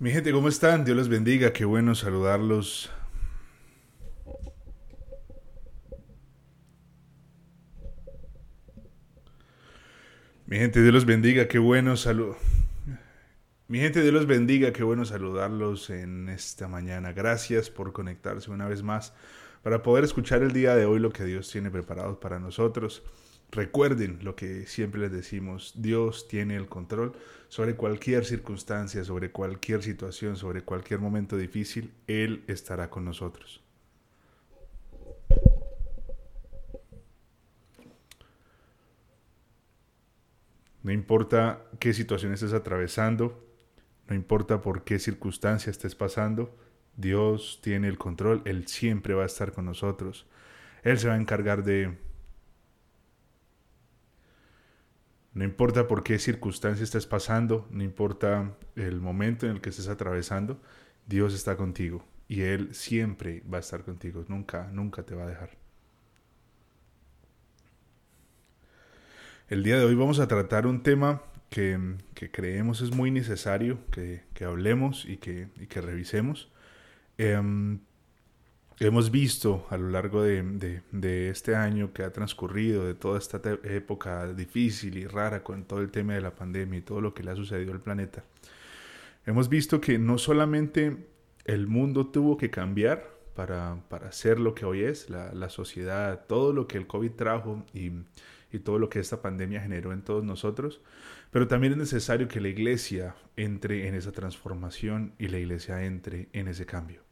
Mi gente, ¿cómo están? Dios les bendiga, qué bueno saludarlos. Mi gente, Dios los bendiga, qué bueno salud. Mi gente, Dios los bendiga, qué bueno saludarlos en esta mañana. Gracias por conectarse una vez más para poder escuchar el día de hoy lo que Dios tiene preparado para nosotros. Recuerden lo que siempre les decimos, Dios tiene el control sobre cualquier circunstancia, sobre cualquier situación, sobre cualquier momento difícil, Él estará con nosotros. No importa qué situación estés atravesando, no importa por qué circunstancia estés pasando, Dios tiene el control, Él siempre va a estar con nosotros. Él se va a encargar de No importa por qué circunstancia estés pasando, no importa el momento en el que estés atravesando, Dios está contigo y Él siempre va a estar contigo, nunca, nunca te va a dejar. El día de hoy vamos a tratar un tema que, creemos es muy necesario que, hablemos y que, que revisemos. Em, hemos visto a lo largo de, este año que ha transcurrido, de toda esta época difícil y rara con todo el tema de la pandemia y todo lo que le ha sucedido al planeta, hemos visto que no solamente el mundo tuvo que cambiar para, para ser lo que hoy es, la, sociedad, todo lo que el COVID trajo y, y todo lo que esta pandemia generó en todos nosotros, pero también es necesario que la iglesia entre en esa transformación y la iglesia entre en ese cambio.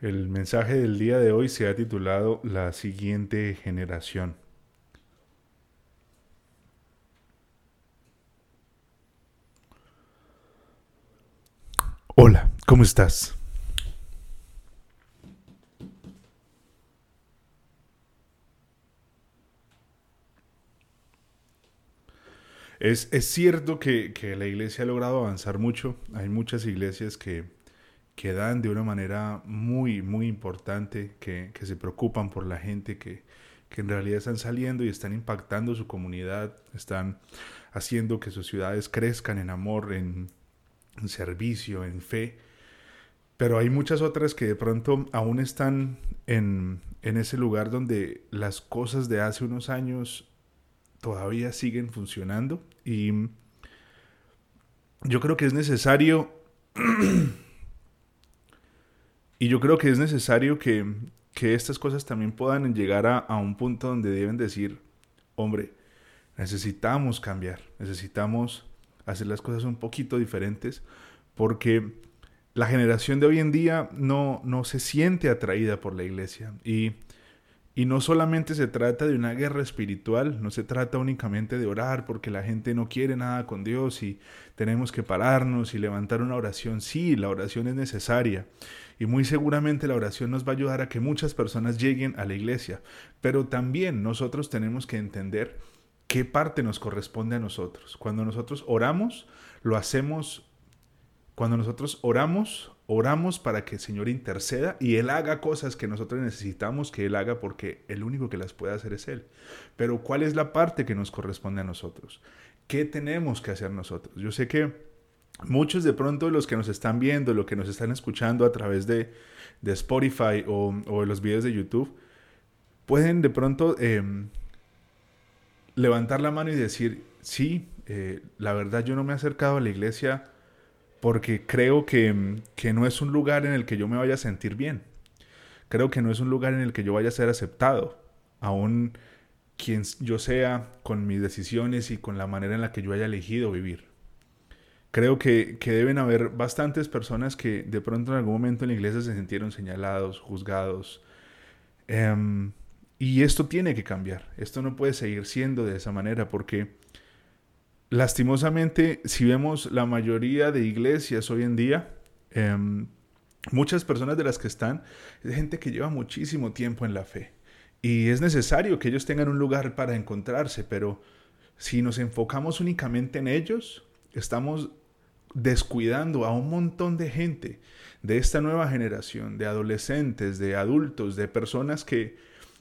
El mensaje del día de hoy se ha titulado La siguiente generación. Hola, ¿cómo estás? Es, cierto que, que la iglesia ha logrado avanzar mucho. Hay muchas iglesias que, que dan de una manera muy, muy importante, que, se preocupan por la gente, que, en realidad están saliendo y están impactando su comunidad, están haciendo que sus ciudades crezcan en amor, en, servicio, en fe. Pero hay muchas otras que de pronto aún están en, en ese lugar donde las cosas de hace unos años todavía siguen funcionando y yo creo que es necesario Y yo creo que es necesario que, estas cosas también puedan llegar a, un punto donde deben decir, hombre, necesitamos cambiar, necesitamos hacer las cosas un poquito diferentes, porque la generación de hoy en día no, no se siente atraída por la iglesia. Y y no solamente se trata de una guerra espiritual, no se trata únicamente de orar porque la gente no quiere nada con Dios y tenemos que pararnos y levantar una oración. Sí, la oración es necesaria y muy seguramente la oración nos va a ayudar a que muchas personas lleguen a la iglesia, pero también nosotros tenemos que entender qué parte nos corresponde a nosotros. Cuando nosotros oramos, lo hacemos, cuando nosotros oramos, oramos para que el Señor interceda y Él haga cosas que nosotros necesitamos que Él haga porque el único que las puede hacer es Él. Pero ¿cuál es la parte que nos corresponde a nosotros? ¿Qué tenemos que hacer nosotros? Yo sé que muchos de pronto los que nos están viendo, los que nos están escuchando a través de, Spotify o, los videos de YouTube, pueden de pronto em, levantar la mano y decir, sí, eh, la verdad yo no me he acercado a la iglesia porque creo que, no es un lugar en el que yo me vaya a sentir bien. Creo que no es un lugar en el que yo vaya a ser aceptado, aún quien yo sea con mis decisiones y con la manera en la que yo haya elegido vivir. Creo que, deben haber bastantes personas que de pronto en algún momento en la iglesia se sintieron señalados, juzgados. Em, y esto tiene que cambiar. Esto no puede seguir siendo de esa manera porque lastimosamente, si vemos la mayoría de iglesias hoy en día, em, muchas personas de las que están es gente que lleva muchísimo tiempo en la fe. Y es necesario que ellos tengan un lugar para encontrarse, pero si nos enfocamos únicamente en ellos, estamos descuidando a un montón de gente de esta nueva generación, de adolescentes, de adultos, de personas que,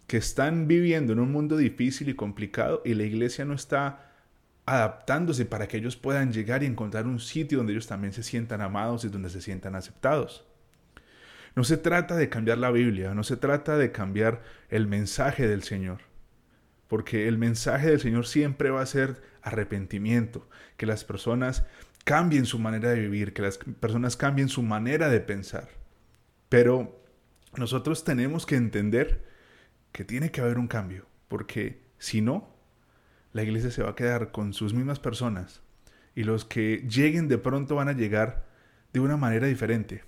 que están viviendo en un mundo difícil y complicado y la iglesia no está adaptándose para que ellos puedan llegar y encontrar un sitio donde ellos también se sientan amados y donde se sientan aceptados. No se trata de cambiar la Biblia, no se trata de cambiar el mensaje del Señor, porque el mensaje del Señor siempre va a ser arrepentimiento, que las personas cambien su manera de vivir, que las personas cambien su manera de pensar. Pero nosotros tenemos que entender que tiene que haber un cambio, porque si no, la iglesia se va a quedar con sus mismas personas y los que lleguen de pronto van a llegar de una manera diferente.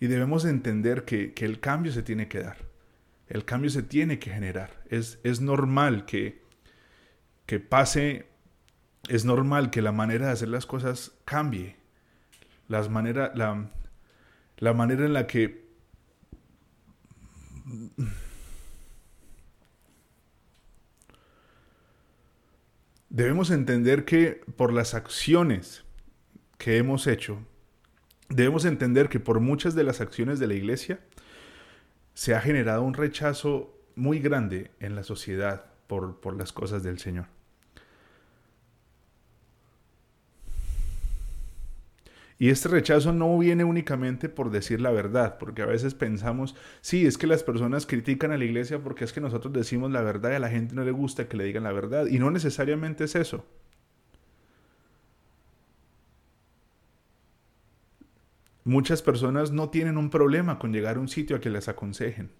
Y debemos entender que, el cambio se tiene que dar, el cambio se tiene que generar. Es, es normal que, que pase, es normal que la manera de hacer las cosas cambie. Las manera, la, la manera en la que debemos entender que por las acciones que hemos hecho, debemos entender que por muchas de las acciones de la iglesia se ha generado un rechazo muy grande en la sociedad por, por las cosas del Señor. Y este rechazo no viene únicamente por decir la verdad, porque a veces pensamos, sí, es que las personas critican a la iglesia porque es que nosotros decimos la verdad y a la gente no le gusta que le digan la verdad. Y no necesariamente es eso. Muchas personas no tienen un problema con llegar a un sitio a que les aconsejen.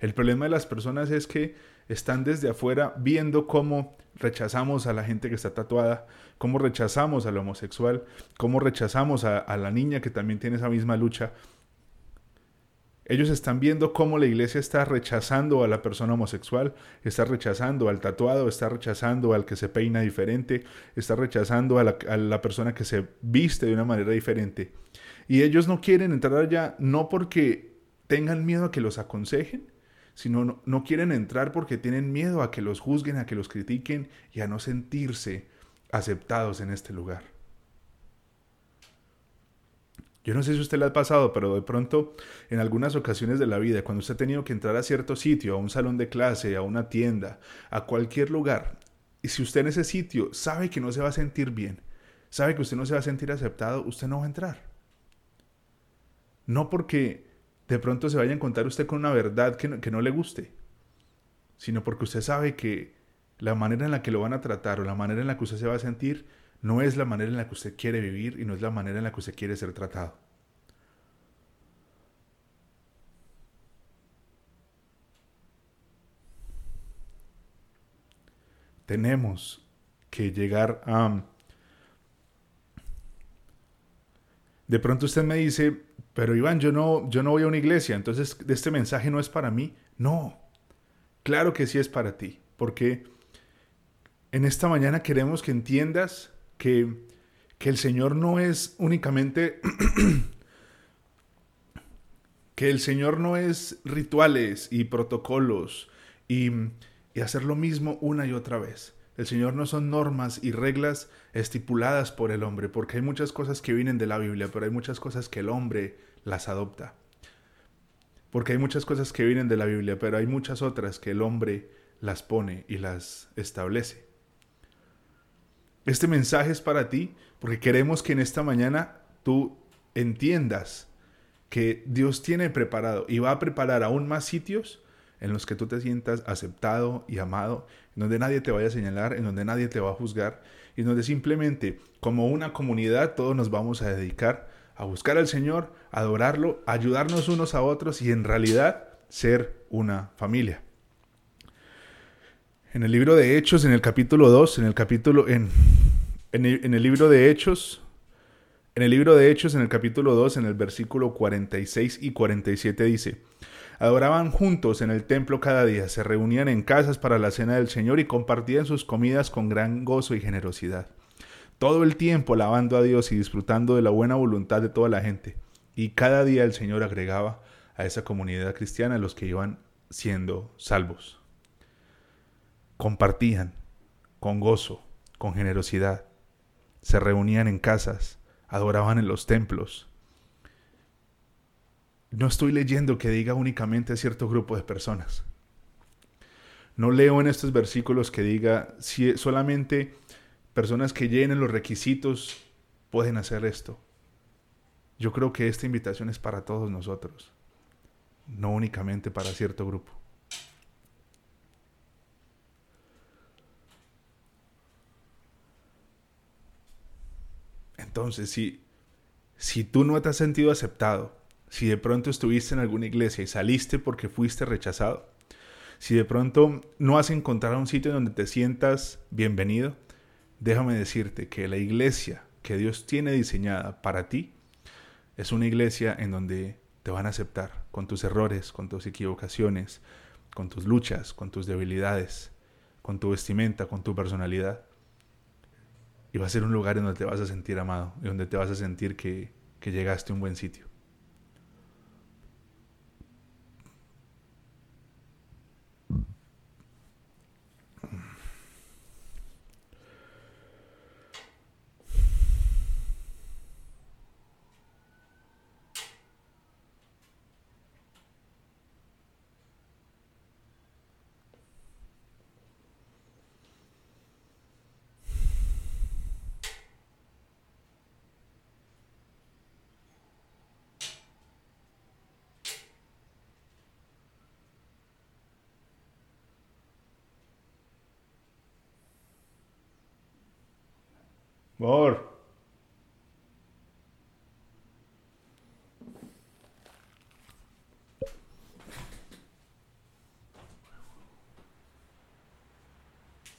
El problema de las personas es que están desde afuera viendo cómo rechazamos a la gente que está tatuada, cómo rechazamos al homosexual, cómo rechazamos a, la niña que también tiene esa misma lucha. Ellos están viendo cómo la iglesia está rechazando a la persona homosexual, está rechazando al tatuado, está rechazando al que se peina diferente, está rechazando a la, a la persona que se viste de una manera diferente. Y ellos no quieren entrar allá no porque tengan miedo a que los aconsejen, sino no, quieren entrar porque tienen miedo a que los juzguen, a que los critiquen y a no sentirse aceptados en este lugar. Yo no sé si usted le ha pasado, pero de pronto en algunas ocasiones de la vida, cuando usted ha tenido que entrar a cierto sitio, a un salón de clase, a una tienda, a cualquier lugar, y si usted en ese sitio sabe que no se va a sentir bien, sabe que usted no se va a sentir aceptado, usted no va a entrar. No porque de pronto se vaya a encontrar usted con una verdad que no, que no le guste, sino porque usted sabe que la manera en la que lo van a tratar o la manera en la que usted se va a sentir no es la manera en la que usted quiere vivir y no es la manera en la que usted quiere ser tratado. Tenemos que llegar a... De pronto usted me dice, pero Iván, yo no, yo no voy a una iglesia, entonces este mensaje no es para mí. No, claro que sí es para ti, porque en esta mañana queremos que entiendas que, que el Señor no es únicamente, que el Señor no es rituales y protocolos y, y hacer lo mismo una y otra vez. El Señor no son normas y reglas estipuladas por el hombre, porque hay muchas cosas que vienen de la Biblia, pero hay muchas cosas que el hombre las adopta. Porque hay muchas cosas que vienen de la Biblia, pero hay muchas otras que el hombre las pone y las establece. Este mensaje es para ti porque queremos que en esta mañana tú entiendas que Dios tiene preparado y va a preparar aún más sitios en los que tú te sientas aceptado y amado, en donde nadie te vaya a señalar, en donde nadie te va a juzgar, y donde simplemente como una comunidad todos nos vamos a dedicar a buscar al Señor, a adorarlo, ayudarnos unos a otros y en realidad ser una familia. En el libro de Hechos, en el capítulo 2, en el capítulo, en, en el libro de Hechos, en el libro de Hechos, en el capítulo 2, en el versículo 46 y 47 dice, Adoraban juntos en el templo cada día, se reunían en casas para la cena del Señor y compartían sus comidas con gran gozo y generosidad. Todo el tiempo alabando a Dios y disfrutando de la buena voluntad de toda la gente. Y cada día el Señor agregaba a esa comunidad cristiana los que iban siendo salvos. Compartían con gozo, con generosidad. Se reunían en casas, adoraban en los templos, no estoy leyendo que diga únicamente a cierto grupo de personas. No leo en estos versículos que diga si solamente personas que llenen los requisitos pueden hacer esto. Yo creo que esta invitación es para todos nosotros, no únicamente para cierto grupo. Entonces, si, si tú no te has sentido aceptado, si de pronto estuviste en alguna iglesia y saliste porque fuiste rechazado, si de pronto no has encontrado un sitio donde te sientas bienvenido, déjame decirte que la iglesia que Dios tiene diseñada para ti es una iglesia en donde te van a aceptar con tus errores, con tus equivocaciones, con tus luchas, con tus debilidades, con tu vestimenta, con tu personalidad. Y va a ser un lugar en donde te vas a sentir amado y donde te vas a sentir que, que llegaste a un buen sitio. Por.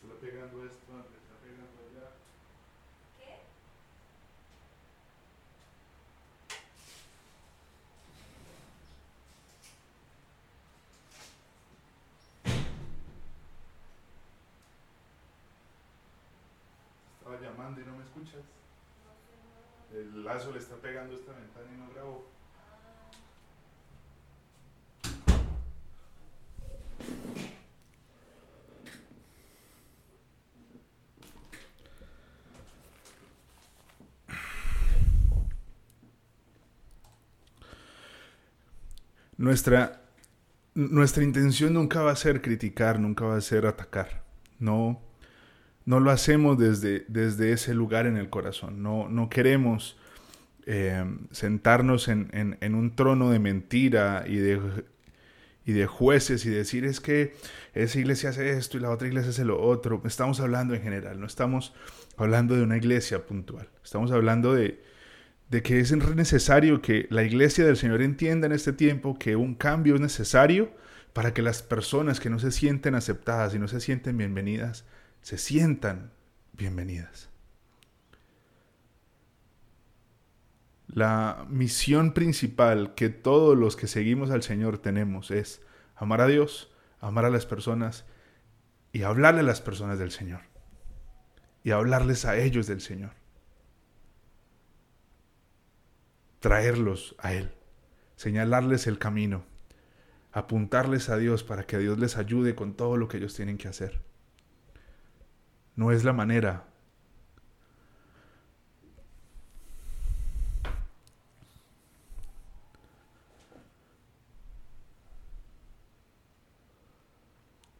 Está pegando esto, está pegando allá. ¿Qué? No me escuchas. El lazo le está pegando esta ventana y no grabo. Nuestra, nuestra intención nunca va a ser criticar, nunca va a ser atacar. No, no lo hacemos desde, desde ese lugar en el corazón. No, no queremos eh, sentarnos en, un trono de mentira y de, y de jueces y decir es que esa iglesia hace esto y la otra iglesia hace lo otro. Estamos hablando en general, no estamos hablando de una iglesia puntual. Estamos hablando de, de que es necesario que la iglesia del Señor entienda en este tiempo que un cambio es necesario para que las personas que no se sienten aceptadas y no se sienten bienvenidas se sientan bienvenidas. La misión principal que todos los que seguimos al Señor tenemos es amar a Dios, amar a las personas y hablarle a las personas del Señor. Y hablarles a ellos del Señor. Traerlos a Él, señalarles el camino, apuntarles a Dios para que Dios les ayude con todo lo que ellos tienen que hacer no es la manera.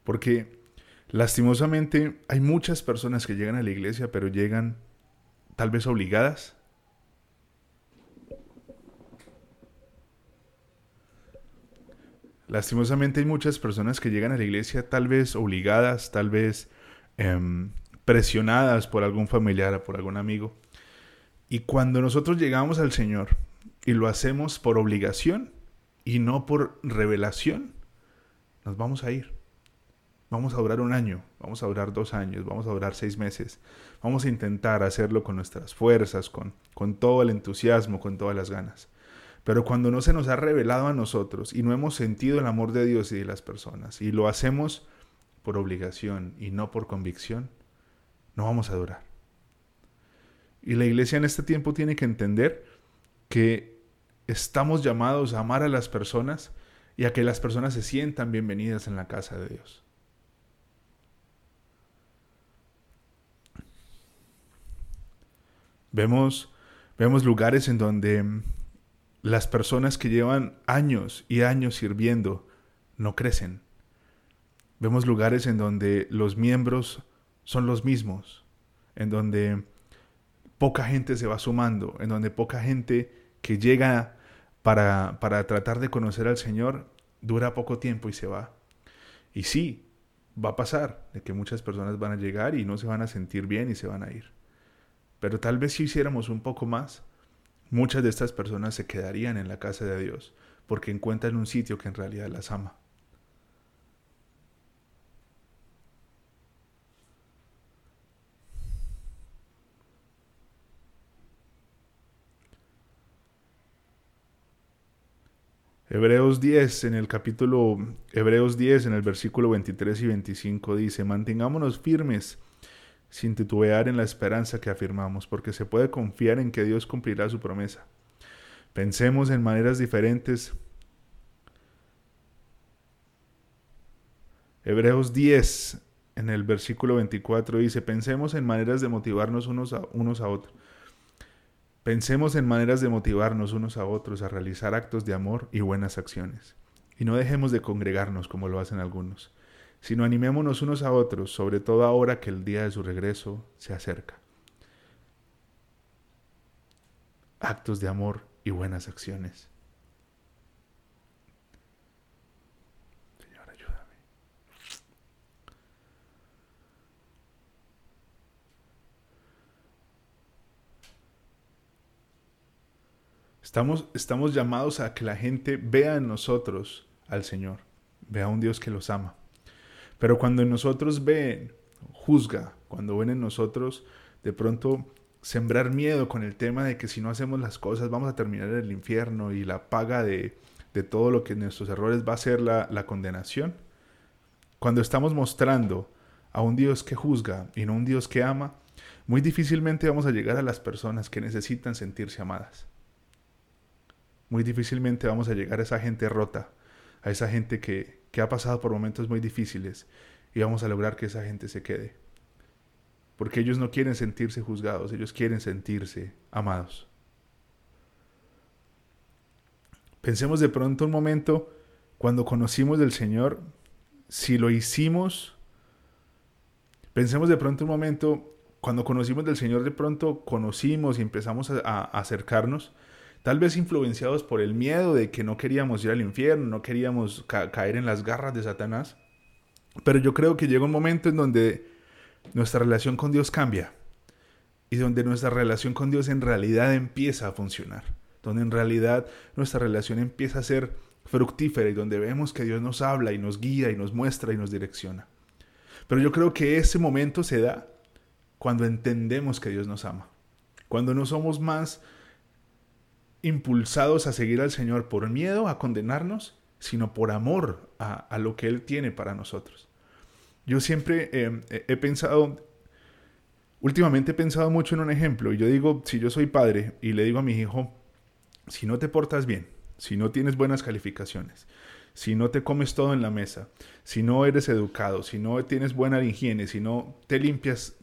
Porque lastimosamente hay muchas personas que llegan a la iglesia, pero llegan tal vez obligadas. Lastimosamente hay muchas personas que llegan a la iglesia tal vez obligadas, tal vez em, presionadas por algún familiar o por algún amigo. Y cuando nosotros llegamos al Señor y lo hacemos por obligación y no por revelación, nos vamos a ir. Vamos a durar un año, vamos a durar dos años, vamos a durar seis meses. Vamos a intentar hacerlo con nuestras fuerzas, con, con todo el entusiasmo, con todas las ganas. Pero cuando no se nos ha revelado a nosotros y no hemos sentido el amor de Dios y de las personas, y lo hacemos por obligación y no por convicción, no vamos a durar. Y la iglesia en este tiempo tiene que entender que estamos llamados a amar a las personas y a que las personas se sientan bienvenidas en la casa de Dios. Vemos, vemos lugares en donde las personas que llevan años y años sirviendo no crecen. Vemos lugares en donde los miembros son los mismos, en donde poca gente se va sumando, en donde poca gente que llega para, para tratar de conocer al Señor dura poco tiempo y se va. Y sí, va a pasar de que muchas personas van a llegar y no se van a sentir bien y se van a ir. Pero tal vez si hiciéramos un poco más, muchas de estas personas se quedarían en la casa de Dios porque encuentran un sitio que en realidad las ama. Hebreos 10, en el capítulo Hebreos 10, en el versículo 23 y 25 dice, mantengámonos firmes sin titubear en la esperanza que afirmamos, porque se puede confiar en que Dios cumplirá su promesa. Pensemos en maneras diferentes. Hebreos 10, en el versículo 24 dice, pensemos en maneras de motivarnos unos a, unos a otros Pensemos en maneras de motivarnos unos a otros a realizar actos de amor y buenas acciones. Y no dejemos de congregarnos como lo hacen algunos, sino animémonos unos a otros, sobre todo ahora que el día de su regreso se acerca. Actos de amor y buenas acciones. Estamos, estamos llamados a que la gente vea en nosotros al Señor, vea a un Dios que los ama. Pero cuando en nosotros ven, juzga, cuando ven en nosotros de pronto sembrar miedo con el tema de que si no hacemos las cosas vamos a terminar en el infierno y la paga de, de todo lo que nuestros errores va a ser la, la condenación. Cuando estamos mostrando a un Dios que juzga y no un Dios que ama, muy difícilmente vamos a llegar a las personas que necesitan sentirse amadas muy difícilmente vamos a llegar a esa gente rota, a esa gente que, ha pasado por momentos muy difíciles y vamos a lograr que esa gente se quede. Porque ellos no quieren sentirse juzgados, ellos quieren sentirse amados. Pensemos de pronto un momento cuando conocimos del Señor, si lo hicimos, pensemos de pronto un momento cuando conocimos del Señor, de pronto conocimos y empezamos a acercarnos Tal vez influenciados por el miedo de que no queríamos ir al infierno, no queríamos caer en las garras de Satanás. Pero yo creo que llega un momento en donde nuestra relación con Dios cambia y donde nuestra relación con Dios en realidad empieza a funcionar, donde en realidad nuestra relación empieza a ser fructífera y donde vemos que Dios nos habla y nos guía y nos muestra y nos direcciona. Pero yo creo que ese momento se da cuando entendemos que Dios nos ama, cuando no somos más impulsados a seguir al Señor por miedo a condenarnos, sino por amor a, lo que Él tiene para nosotros. Yo siempre eh, he pensado, últimamente he pensado mucho en un ejemplo, y yo digo, si yo soy padre y le digo a mi hijo, si no te portas bien, si no tienes buenas calificaciones, si no te comes todo en la mesa, si no eres educado, si no tienes buena higiene, si no te limpias,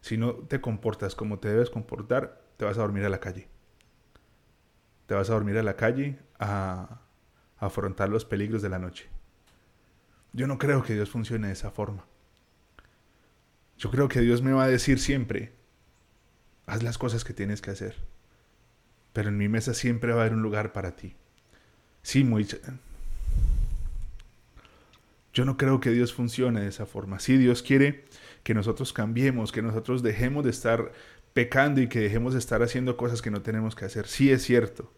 si no te comportas como te debes comportar, te vas a dormir a la calle. Te vas a dormir a la calle a, afrontar los peligros de la noche. Yo no creo que Dios funcione de esa forma. Yo creo que Dios me va a decir siempre, haz las cosas que tienes que hacer. Pero en mi mesa siempre va a haber un lugar para ti. Sí, muy... Yo no creo que Dios funcione de esa forma. Sí, Dios quiere que nosotros cambiemos, que nosotros dejemos de estar pecando y que dejemos de estar haciendo cosas que no tenemos que hacer. Sí es cierto.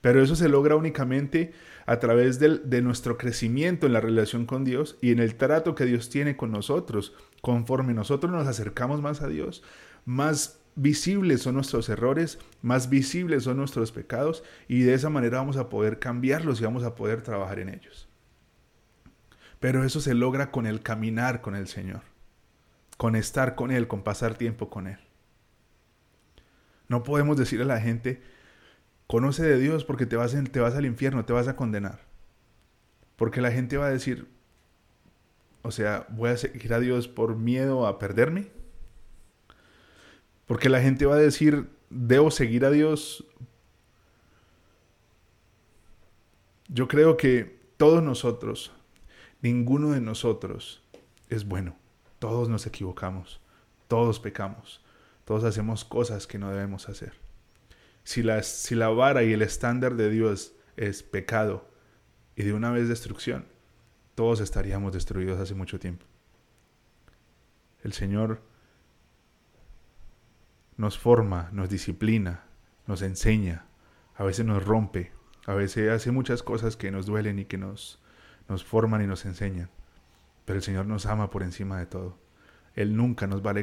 Pero eso se logra únicamente a través de nuestro crecimiento en la relación con Dios y en el trato que Dios tiene con nosotros. Conforme nosotros nos acercamos más a Dios, más visibles son nuestros errores, más visibles son nuestros pecados y de esa manera vamos a poder cambiarlos y vamos a poder trabajar en ellos. Pero eso se logra con el caminar con el Señor, con estar con Él, con pasar tiempo con Él. No podemos decir a la gente, conoce de Dios porque te vas, te vas al infierno, te vas a condenar. Porque la gente va a decir, o sea, voy a seguir a Dios por miedo a perderme. Porque la gente va a decir, debo seguir a Dios. Yo creo que todos nosotros, ninguno de nosotros es bueno. Todos nos equivocamos, todos pecamos, todos hacemos cosas que no debemos hacer. Si la, si la vara y el estándar de Dios es pecado y de una vez destrucción, todos estaríamos destruidos hace mucho tiempo. El Señor nos forma, nos disciplina, nos enseña, a veces nos rompe, a veces hace muchas cosas que nos duelen y que nos, nos forman y nos enseñan. Pero el Señor nos ama por encima de todo. Él nunca nos va a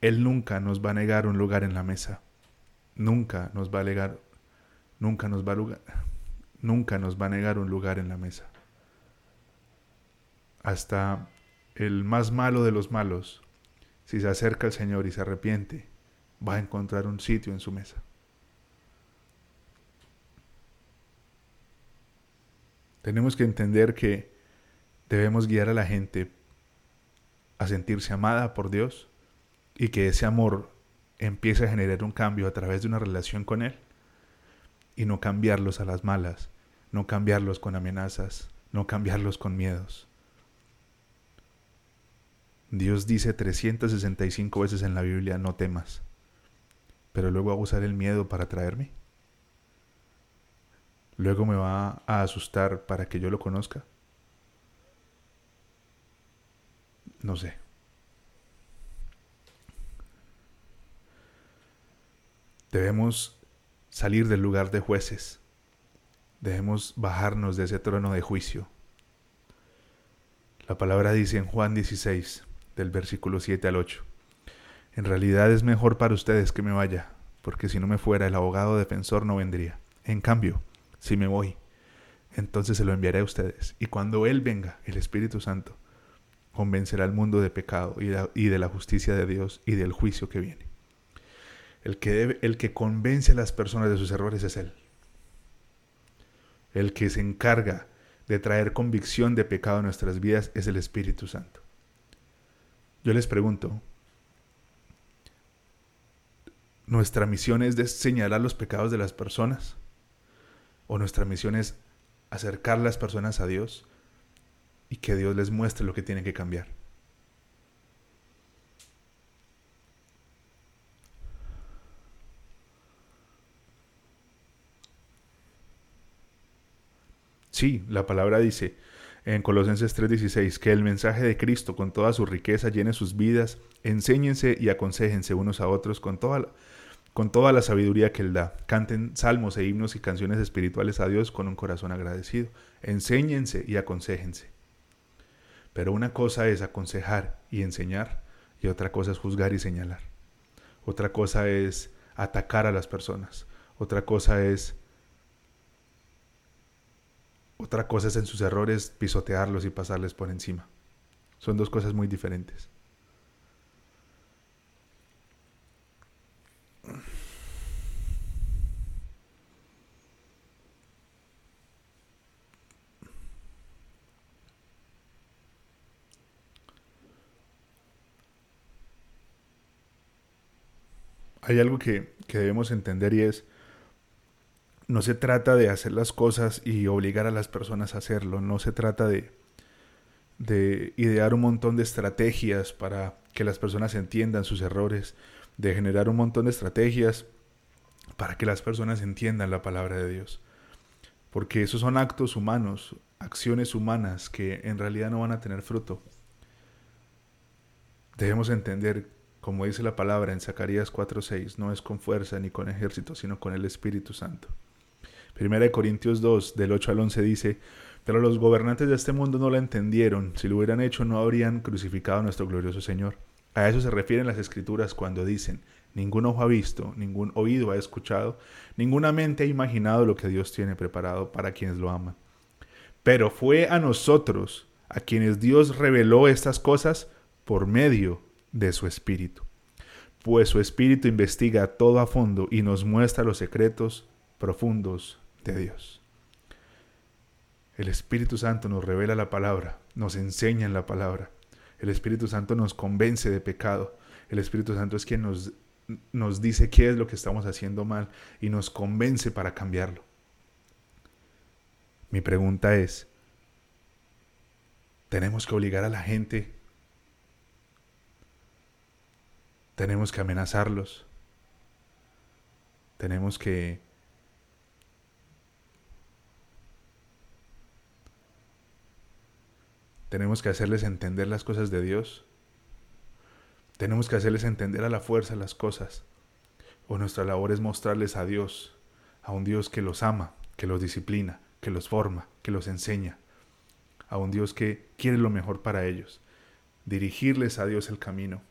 Él nunca nos va a negar un lugar en la mesa. Nunca nos va a negar, nunca nos va a lugar, nunca nos va a negar un lugar en la mesa. Hasta el más malo de los malos, si se acerca al Señor y se arrepiente, va a encontrar un sitio en su mesa. Tenemos que entender que debemos guiar a la gente a sentirse amada por Dios y que ese amor empiece a generar un cambio a través de una relación con Él y no cambiarlos a las malas, no cambiarlos con amenazas, no cambiarlos con miedos. Dios dice 365 veces en la Biblia, no temas pero luego va a usar el miedo para atraerme. Luego me va a asustar para que yo lo conozca. No sé. Debemos salir del lugar de jueces. Debemos bajarnos de ese trono de juicio. La palabra dice en Juan 16, del versículo 7 al 8. En realidad es mejor para ustedes que me vaya, porque si no me fuera el abogado defensor no vendría. En cambio, si me voy, entonces se lo enviaré a ustedes. Y cuando Él venga, el Espíritu Santo, convencerá al mundo de pecado y de, la justicia de Dios y del juicio que viene. El que, el que convence a las personas de sus errores es Él. El que se encarga de traer convicción de pecado a nuestras vidas es el Espíritu Santo. Yo les pregunto, nuestra misión es de señalar los pecados de las personas o nuestra misión es acercar las personas a Dios y que Dios les muestre lo que tienen que cambiar. Sí, la palabra dice en Colosenses 3:16 que el mensaje de Cristo con toda su riqueza llene sus vidas, enséñense y aconsejense unos a otros con toda la con toda la sabiduría que Él da. Canten salmos e himnos y canciones espirituales a Dios con un corazón agradecido. Enséñense y aconsejense. Pero una cosa es aconsejar y enseñar y otra cosa es juzgar y señalar. Otra cosa es atacar a las personas. Otra cosa es otra cosa es en sus errores pisotearlos y pasarles por encima. Son dos cosas muy diferentes. hay algo que, debemos entender y es, no se trata de hacer las cosas y obligar a las personas a hacerlo, no se trata de, de idear un montón de estrategias para que las personas entiendan sus errores, de generar un montón de estrategias para que las personas entiendan la palabra de Dios. Porque esos son actos humanos, acciones humanas que en realidad no van a tener fruto. Debemos entender como dice la palabra en Zacarías 4:6, no es con fuerza ni con ejército, sino con el Espíritu Santo. Primera de Corintios 2, del 8 al 11 dice, pero los gobernantes de este mundo no la entendieron, si lo hubieran hecho no habrían crucificado a nuestro glorioso Señor. A eso se refieren las escrituras cuando dicen, ningún ojo ha visto, ningún oído ha escuchado, ninguna mente ha imaginado lo que Dios tiene preparado para quienes lo aman. Pero fue a nosotros a quienes Dios reveló estas cosas por medio de su Espíritu. Pues su Espíritu investiga todo a fondo y nos muestra los secretos profundos Dios. El Espíritu Santo nos revela la palabra, nos enseña en la palabra. El Espíritu Santo nos convence de pecado. El Espíritu Santo es quien nos, nos dice qué es lo que estamos haciendo mal y nos convence para cambiarlo. Mi pregunta es, ¿tenemos que obligar a la gente? ¿Tenemos que amenazarlos? ¿Tenemos que Tenemos que hacerles entender las cosas de Dios. Tenemos que hacerles entender a la fuerza las cosas. O nuestra labor es mostrarles a Dios, a un Dios que los ama, que los disciplina, que los forma, que los enseña. A un Dios que quiere lo mejor para ellos. Dirigirles a Dios el camino.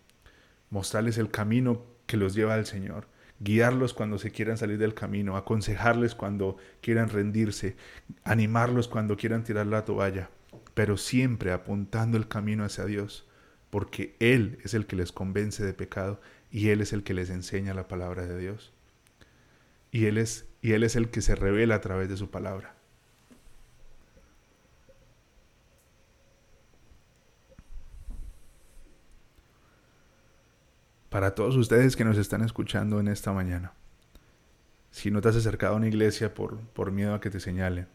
Mostrarles el camino que los lleva al Señor guiarlos cuando se quieran salir del camino, aconsejarles cuando quieran rendirse, animarlos cuando quieran tirar la toalla pero siempre apuntando el camino hacia Dios, porque Él es el que les convence de pecado y Él es el que les enseña la palabra de Dios. Y Él es, y él es el que se revela a través de su palabra. Para todos ustedes que nos están escuchando en esta mañana, si no te has acercado a una iglesia por, por miedo a que te señalen,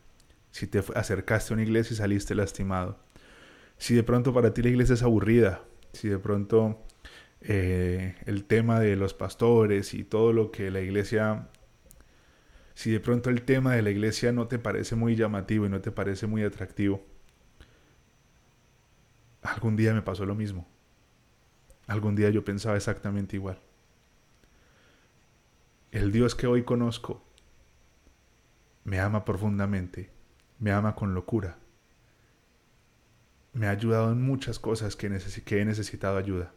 si te acercaste a una iglesia y saliste lastimado, si de pronto para ti la iglesia es aburrida, si de pronto eh, el tema de los pastores y todo lo que la iglesia, si de pronto el tema de la iglesia no te parece muy llamativo y no te parece muy atractivo, algún día me pasó lo mismo. Algún día yo pensaba exactamente igual. El Dios que hoy conozco me ama profundamente me ama con locura. Me ha ayudado en muchas cosas que, he necesitado ayuda.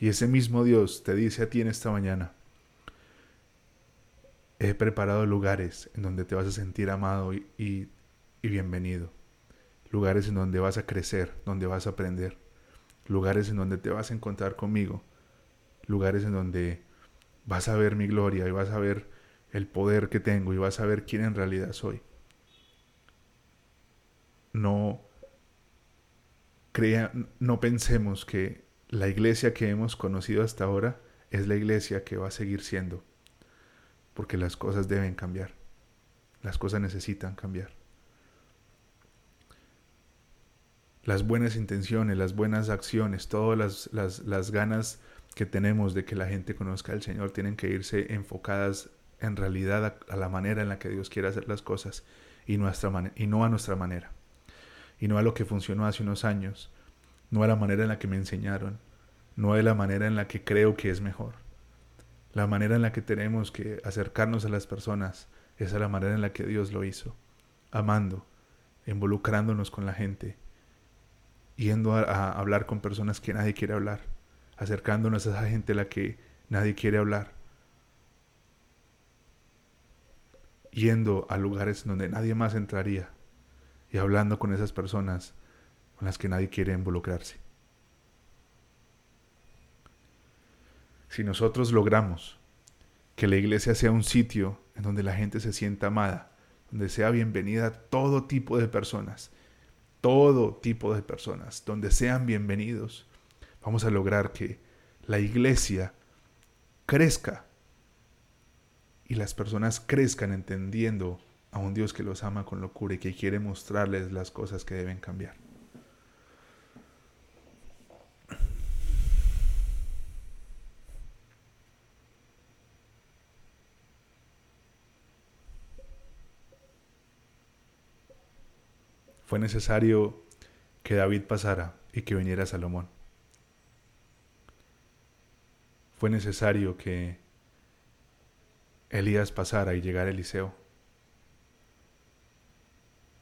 Y ese mismo Dios te dice a ti en esta mañana, he preparado lugares en donde te vas a sentir amado y, y, bienvenido. Lugares en donde vas a crecer, donde vas a aprender. Lugares en donde te vas a encontrar conmigo. Lugares en donde vas a ver mi gloria y vas a ver el poder que tengo y vas a ver quién en realidad soy no crea, no pensemos que la iglesia que hemos conocido hasta ahora es la iglesia que va a seguir siendo, porque las cosas deben cambiar, las cosas necesitan cambiar. Las buenas intenciones, las buenas acciones, todas las, las, las ganas que tenemos de que la gente conozca al Señor tienen que irse enfocadas en realidad a, la manera en la que Dios quiere hacer las cosas y, nuestra y no a nuestra manera y no a lo que funcionó hace unos años, no a la manera en la que me enseñaron, no a la manera en la que creo que es mejor. La manera en la que tenemos que acercarnos a las personas es a la manera en la que Dios lo hizo, amando, involucrándonos con la gente, yendo a, hablar con personas que nadie quiere hablar, acercándonos a esa gente a la que nadie quiere hablar, yendo a lugares donde nadie más entraría, y hablando con esas personas con las que nadie quiere involucrarse. Si nosotros logramos que la iglesia sea un sitio en donde la gente se sienta amada, donde sea bienvenida todo tipo de personas, todo tipo de personas, donde sean bienvenidos, vamos a lograr que la iglesia crezca y las personas crezcan entendiendo a un Dios que los ama con locura y que quiere mostrarles las cosas que deben cambiar. Fue necesario que David pasara y que viniera Salomón. Fue necesario que Elías pasara y llegara Eliseo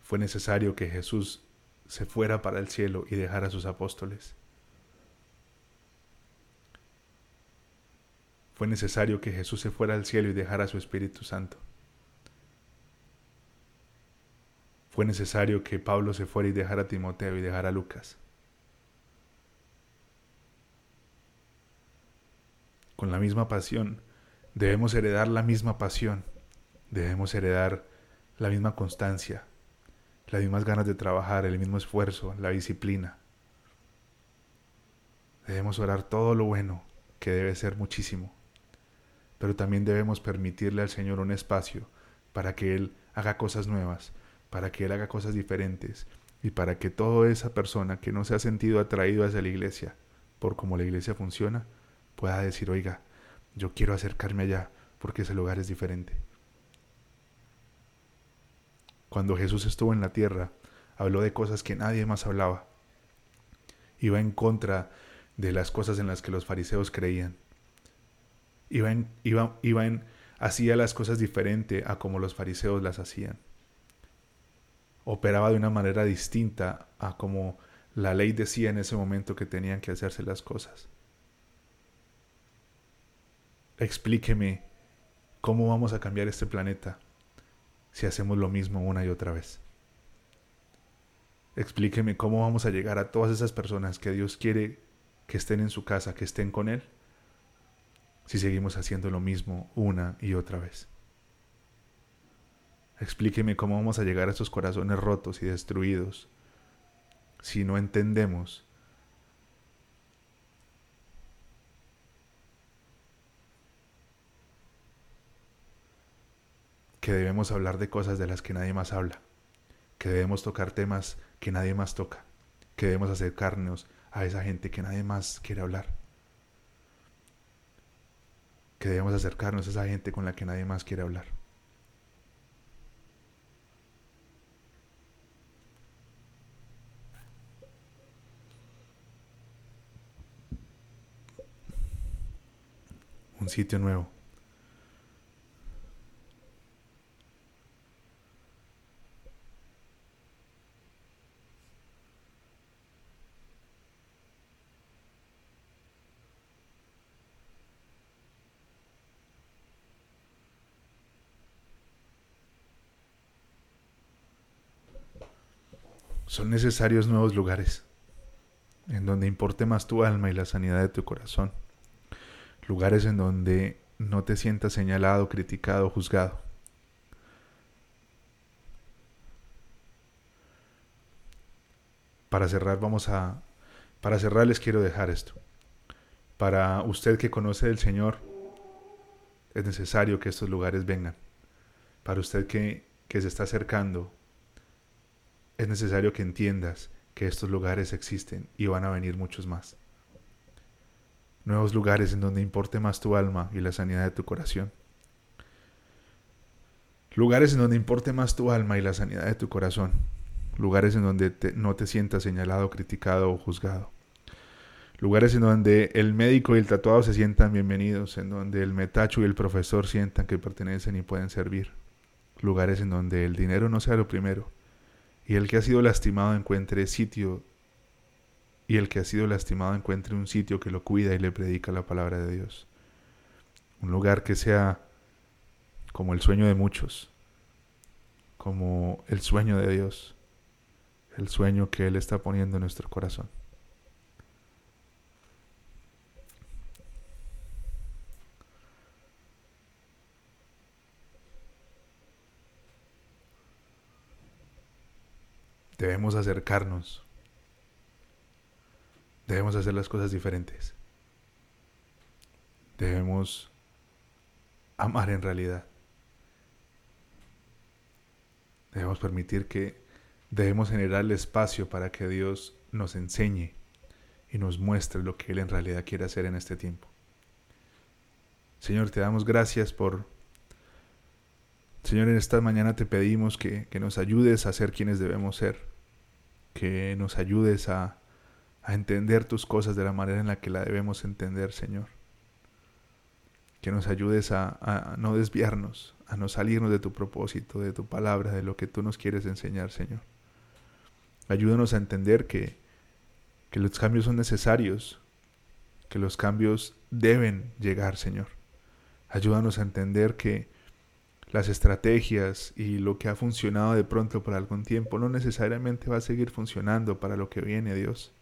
fue necesario que Jesús se fuera para el cielo y dejara a sus apóstoles. fue necesario que Jesús se fuera al cielo y dejara a su Espíritu Santo. Fue necesario que Pablo se fuera y dejara a Timoteo y dejara a Lucas. Con la misma pasión, debemos heredar la misma pasión, debemos heredar la misma constancia, las mismas ganas de trabajar, el mismo esfuerzo, la disciplina. Debemos orar todo lo bueno, que debe ser muchísimo, pero también debemos permitirle al Señor un espacio para que Él haga cosas nuevas, para que Él haga cosas diferentes y para que toda esa persona que no se ha sentido atraído hacia la iglesia por cómo la iglesia funciona, pueda decir, oiga, yo quiero acercarme allá porque ese lugar es diferente. Cuando Jesús estuvo en la tierra, habló de cosas que nadie más hablaba. Iba en contra de las cosas en las que los fariseos creían. Iba iba, iba en, hacía las cosas diferente a como los fariseos las hacían operaba de una manera distinta a como la ley decía en ese momento que tenían que hacerse las cosas. Explíqueme cómo vamos a cambiar este planeta si hacemos lo mismo una y otra vez. Explíqueme cómo vamos a llegar a todas esas personas que Dios quiere que estén en su casa, que estén con Él, si seguimos haciendo lo mismo una y otra vez. Explíqueme cómo vamos a llegar a esos corazones rotos y destruidos si no entendemos que debemos hablar de cosas de las que nadie más habla, que debemos tocar temas que nadie más toca, que debemos acercarnos a esa gente que nadie más quiere hablar, que debemos acercarnos a esa gente con la que nadie más quiere hablar. un sitio nuevo. Son necesarios nuevos lugares en donde importe más tu alma y la sanidad de tu corazón lugares en donde no te sientas señalado, criticado, juzgado. Para cerrar vamos a para cerrar les quiero dejar esto. Para usted que conoce del Señor es necesario que estos lugares vengan. Para usted que, que se está acercando es necesario que entiendas que estos lugares existen y van a venir muchos más nuevos lugares en donde importe más tu alma y la sanidad de tu corazón. Lugares en donde importe más tu alma y la sanidad de tu corazón. Lugares en donde no te sientas señalado, criticado o juzgado. Lugares en donde el médico y el tatuado se sientan bienvenidos, en donde el metacho y el profesor sientan que pertenecen y pueden servir. Lugares en donde el dinero no sea lo primero y el que ha sido lastimado encuentre sitio y el que ha sido lastimado encuentre un sitio que lo cuida y le predica la palabra de Dios. Un lugar que sea como el sueño de muchos, como el sueño de Dios, el sueño que Él está poniendo en nuestro corazón. Debemos acercarnos Debemos hacer las cosas diferentes. Debemos amar en realidad. Debemos permitir que debemos generar el espacio para que Dios nos enseñe y nos muestre lo que Él en realidad quiere hacer en este tiempo. Señor, te damos gracias por... Señor, en esta mañana te pedimos que, que nos ayudes a ser quienes debemos ser, que nos ayudes a a entender tus cosas de la manera en la que la debemos entender, Señor. Que nos ayudes a, no desviarnos, a no salirnos de tu propósito, de tu palabra, de lo que tú nos quieres enseñar, Señor. Ayúdanos a entender que, que los cambios son necesarios, que los cambios deben llegar, Señor. Ayúdanos a entender que las estrategias y lo que ha funcionado de pronto por algún tiempo no necesariamente va a seguir funcionando para lo que viene, Dios.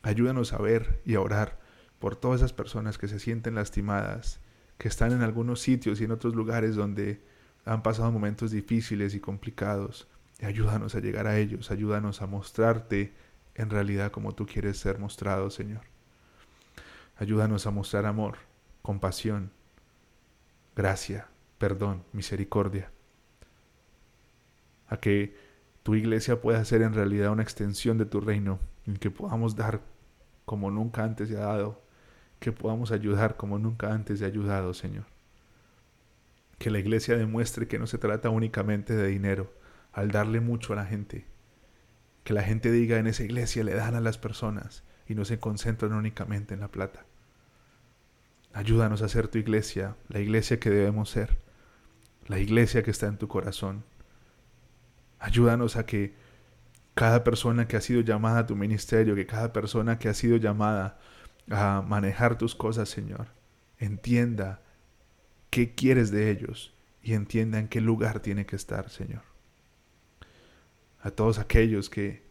Ayúdanos a ver y a orar por todas esas personas que se sienten lastimadas, que están en algunos sitios y en otros lugares donde han pasado momentos difíciles y complicados. Y ayúdanos a llegar a ellos, ayúdanos a mostrarte en realidad como tú quieres ser mostrado, Señor. Ayúdanos a mostrar amor, compasión, gracia, perdón, misericordia. A que tu iglesia pueda ser en realidad una extensión de tu reino, en que podamos dar como nunca antes se ha dado, que podamos ayudar como nunca antes se ha ayudado, Señor. Que la iglesia demuestre que no se trata únicamente de dinero, al darle mucho a la gente. Que la gente diga en esa iglesia le dan a las personas y no se concentran únicamente en la plata. Ayúdanos a ser tu iglesia, la iglesia que debemos ser, la iglesia que está en tu corazón. Ayúdanos a que cada persona que ha sido llamada a tu ministerio, que cada persona que ha sido llamada a manejar tus cosas, Señor, entienda qué quieres de ellos y entienda en qué lugar tiene que estar, Señor. A todos aquellos que,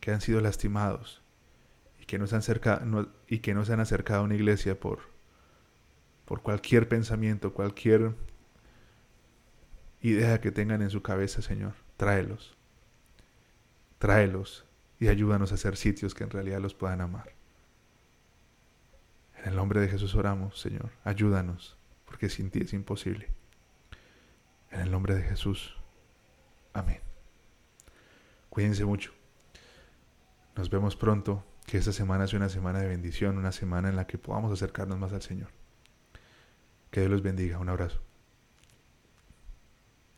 que han sido lastimados y que, no se han acercado, y que no han acercado a una iglesia por, por cualquier pensamiento, cualquier idea que tengan en su cabeza, Señor, tráelos. Tráelos y ayúdanos a hacer sitios que en realidad los puedan amar. En el nombre de Jesús oramos, Señor. Ayúdanos, porque sin ti es imposible. En el nombre de Jesús. Amén. Cuídense mucho. Nos vemos pronto. Que esta semana sea una semana de bendición, una semana en la que podamos acercarnos más al Señor. Que Dios los bendiga. Un abrazo.